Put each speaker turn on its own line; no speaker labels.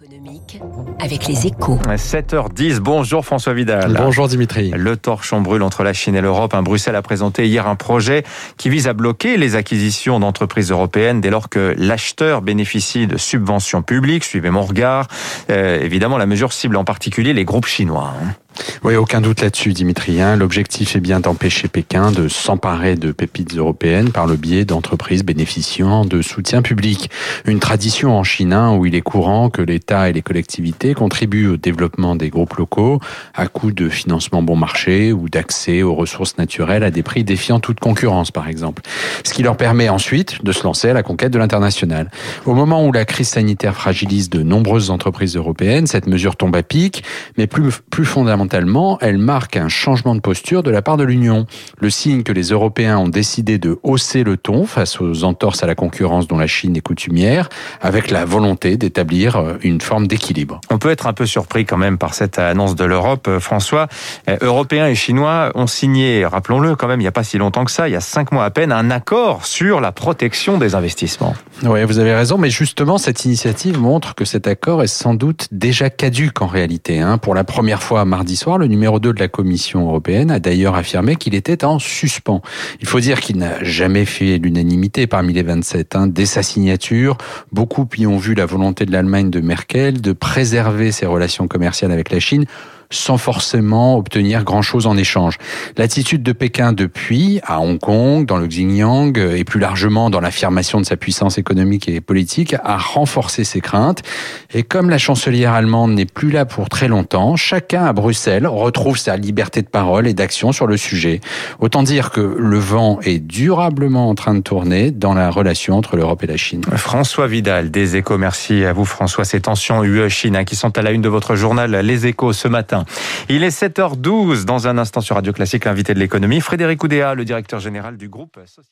économique avec les échos.
7h10, bonjour François Vidal.
Bonjour Dimitri.
Le torchon brûle entre la Chine et l'Europe. Un Bruxelles a présenté hier un projet qui vise à bloquer les acquisitions d'entreprises européennes dès lors que l'acheteur bénéficie de subventions publiques. Suivez mon regard. Euh, évidemment, la mesure cible en particulier les groupes chinois.
Oui, aucun doute là-dessus, Dimitri. hein. L'objectif est bien d'empêcher Pékin de s'emparer de pépites européennes par le biais d'entreprises bénéficiant de soutien public. Une tradition en Chine hein, où il est courant que l'État et les collectivités contribuent au développement des groupes locaux à coût de financement bon marché ou d'accès aux ressources naturelles à des prix défiant toute concurrence, par exemple. Ce qui leur permet ensuite de se lancer à la conquête de l'international. Au moment où la crise sanitaire fragilise de nombreuses entreprises européennes, cette mesure tombe à pic, mais plus, plus fondamentalement, elle marque un changement de posture de la part de l'Union. Le signe que les Européens ont décidé de hausser le ton face aux entorses à la concurrence dont la Chine est coutumière, avec la volonté d'établir euh, une forme d'équilibre.
On peut être un peu surpris quand même par cette annonce de l'Europe. Euh, François, Euh, Européens et Chinois ont signé, rappelons-le quand même, il n'y a pas si longtemps que ça, il y a cinq mois à peine, un accord sur la protection des investissements.
Oui, vous avez raison, mais justement, cette initiative montre que cet accord est sans doute déjà caduque en réalité. hein. Pour la première fois mardi le numéro 2 de la Commission européenne a d'ailleurs affirmé qu'il était en suspens. Il faut dire qu'il n'a jamais fait l'unanimité parmi les 27. hein. Dès sa signature, beaucoup y ont vu la volonté de l'Allemagne de Merkel de préserver ses relations commerciales avec la Chine sans forcément obtenir grand-chose en échange. L'attitude de Pékin depuis, à Hong Kong, dans le Xinjiang et plus largement dans l'affirmation de sa puissance économique et politique, a renforcé ses craintes. Et comme la chancelière allemande n'est plus là pour très longtemps, chacun à Bruxelles retrouve sa liberté de parole et d'action sur le sujet. Autant dire que le vent est durablement en train de tourner dans la relation entre l'Europe et la Chine.
François Vidal, des échos, merci à vous François. Ces tensions UE-Chine hein, qui sont à la une de votre journal Les échos ce Il est 7h12 dans un instant sur Radio Classique, l'invité de l'économie, Frédéric Oudéa, le directeur général du groupe Société.